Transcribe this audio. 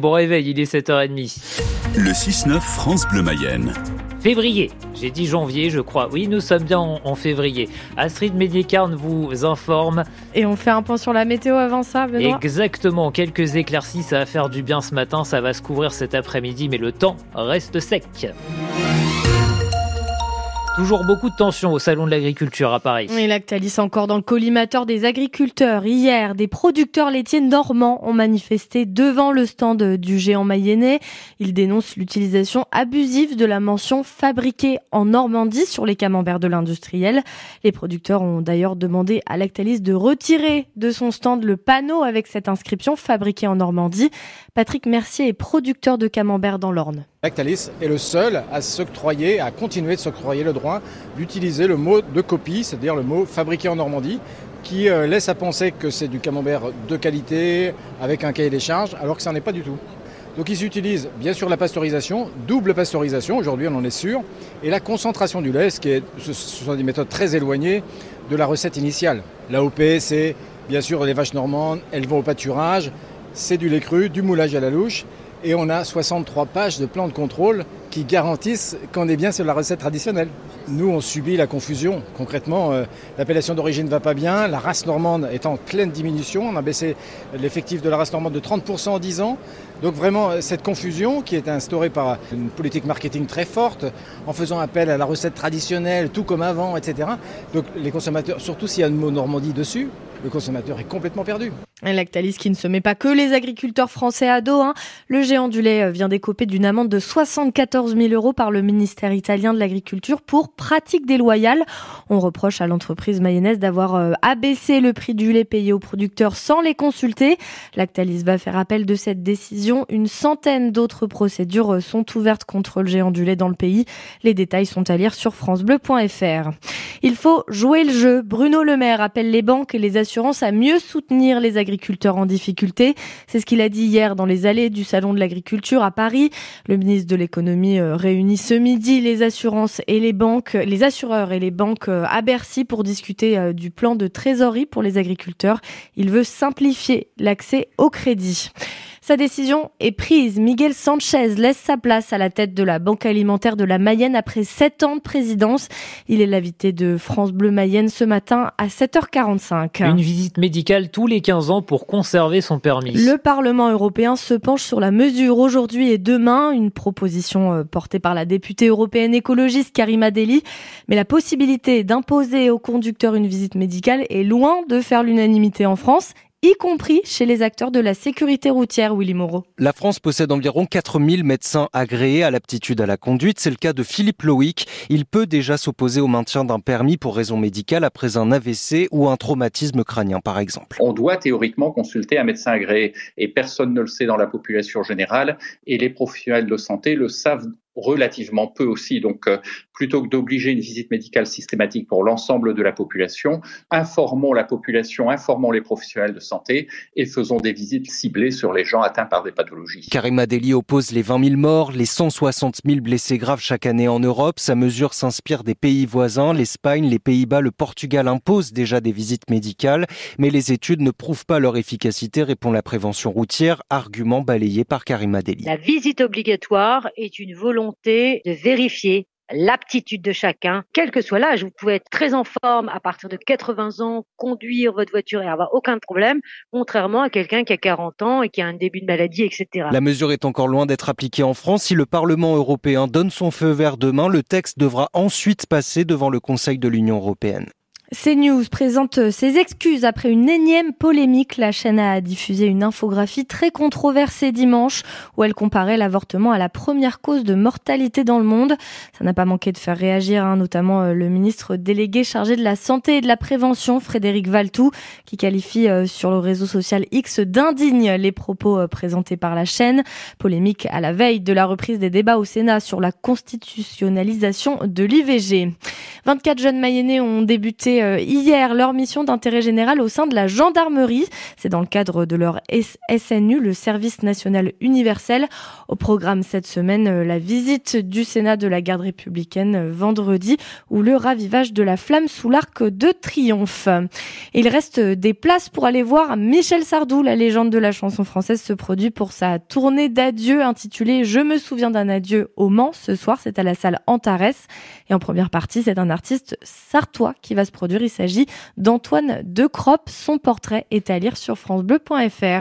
Bon réveil, il est 7h30. Le 6-9 France Bleu Mayenne. Février, j'ai dit janvier, je crois. Oui, nous sommes bien en, février. Astrid Médicarne vous informe. Et on fait un point sur la météo avant ça, Benoît? Exactement, quelques éclaircies, ça va faire du bien ce matin, ça va se couvrir cet après-midi, mais le temps reste sec. Toujours beaucoup de tensions au salon de l'agriculture à Paris. Et Lactalis encore dans le collimateur des agriculteurs. Hier, des producteurs laitiers normands ont manifesté devant le stand du géant mayennais. Ils dénoncent l'utilisation abusive de la mention fabriquée en Normandie sur les camemberts de l'industriel. Les producteurs ont d'ailleurs demandé à Lactalis de retirer de son stand le panneau avec cette inscription fabriquée en Normandie. Patrick Mercier est producteur de camembert dans l'Orne. Lactalis est le seul à s'octroyer, à continuer de s'octroyer le droit d'utiliser le mot de copie, c'est-à-dire le mot fabriqué en Normandie, qui euh, laisse à penser que c'est du camembert de qualité, avec un cahier des charges, alors que ça n'en est pas du tout. Donc ils utilisent bien sûr la pasteurisation, double pasteurisation, aujourd'hui on en est sûr, et la concentration du lait, ce, qui est, sont des méthodes très éloignées de la recette initiale. L'AOP, c'est bien sûr les vaches normandes, elles vont au pâturage, c'est du lait cru, du moulage à la louche, et on a 63 pages de plan de contrôle qui garantissent qu'on est bien sur la recette traditionnelle. Nous, on subit la confusion. Concrètement, euh, l'appellation d'origine ne va pas bien, la race normande est en pleine diminution. On a baissé l'effectif de la race normande de 30% en 10 ans. Donc vraiment, euh, cette confusion qui est instaurée par une politique marketing très forte, en faisant appel à la recette traditionnelle, tout comme avant, etc. Donc les consommateurs, surtout s'il y a le mot Normandie dessus, le consommateur est complètement perdu. Lactalis qui ne se met pas que les agriculteurs français à dos. Hein. Le géant du lait euh, vient d'écoper d'une amende de 74 000 euros par le ministère italien de l'Agriculture pour pratique déloyale. On reproche à l'entreprise mayonnaise d'avoir euh, abaissé le prix du lait payé aux producteurs sans les consulter. Lactalis va faire appel de cette décision. Une centaine d'autres procédures euh, sont ouvertes contre le géant du lait dans le pays. Les détails sont à lire sur francebleu.fr. Il faut jouer le jeu. Bruno Le Maire appelle les banques et les assurances à mieux soutenir les agriculteurs en difficulté. C'est ce qu'il a dit hier dans les allées du Salon de l'agriculture à Paris. Le ministre de l'économie euh, réunit ce midi les assurances et les banques, les assureurs et les banques euh, à Bercy pour discuter euh, du plan de trésorerie pour les agriculteurs. Il veut simplifier l'accès au crédit. Sa décision est prise. Miguel Sanchez laisse sa place à la tête de la Banque alimentaire de la Mayenne après sept ans de présidence. Il est l'invité de France Bleu Mayenne ce matin à 7h45. Une visite médicale tous les 15 ans pour conserver son permis. Le Parlement européen se penche sur la mesure aujourd'hui et demain, une proposition euh, portée par la députée européenne écologiste Karima Deli. Mais la possibilité d'imposer aux conducteurs une visite médicale est loin de faire l'unanimité en France y compris chez les acteurs de la sécurité routière, Willy Moreau. La France possède environ 4000 médecins agréés à l'aptitude à la conduite. C'est le cas de Philippe Loïc. Il peut déjà s'opposer au maintien d'un permis pour raison médicale après un AVC ou un traumatisme crânien, par exemple. On doit théoriquement consulter un médecin agréé et personne ne le sait dans la population générale et les professionnels de santé le savent relativement peu aussi. Donc, euh, plutôt que d'obliger une visite médicale systématique pour l'ensemble de la population, informons la population, informons les professionnels de santé et faisons des visites ciblées sur les gens atteints par des pathologies. Karim Adeli oppose les 20 000 morts, les 160 000 blessés graves chaque année en Europe. Sa mesure s'inspire des pays voisins. L'Espagne, les Pays-Bas, le Portugal imposent déjà des visites médicales, mais les études ne prouvent pas leur efficacité, répond la prévention routière, argument balayé par Karim Adeli. La visite obligatoire est une volonté de vérifier l'aptitude de chacun, quel que soit l'âge. Vous pouvez être très en forme à partir de 80 ans, conduire votre voiture et avoir aucun problème, contrairement à quelqu'un qui a 40 ans et qui a un début de maladie, etc. La mesure est encore loin d'être appliquée en France. Si le Parlement européen donne son feu vert demain, le texte devra ensuite passer devant le Conseil de l'Union européenne. CNews présente ses excuses après une énième polémique. La chaîne a diffusé une infographie très controversée dimanche où elle comparait l'avortement à la première cause de mortalité dans le monde. Ça n'a pas manqué de faire réagir, hein, notamment euh, le ministre délégué chargé de la santé et de la prévention, Frédéric Valtou, qui qualifie euh, sur le réseau social X d'indignes les propos euh, présentés par la chaîne. Polémique à la veille de la reprise des débats au Sénat sur la constitutionnalisation de l'IVG. 24 jeunes Mayennais ont débuté dévoilé hier leur mission d'intérêt général au sein de la gendarmerie. C'est dans le cadre de leur SNU, le service national universel. Au programme cette semaine, la visite du Sénat de la garde républicaine vendredi ou le ravivage de la flamme sous l'arc de triomphe. Il reste des places pour aller voir Michel Sardou, la légende de la chanson française, se produit pour sa tournée d'adieu intitulée Je me souviens d'un adieu au Mans. Ce soir, c'est à la salle Antares. Et en première partie, c'est un artiste sartois qui va se produire. Il s'agit d'Antoine Decroppe. Son portrait est à lire sur francebleu.fr.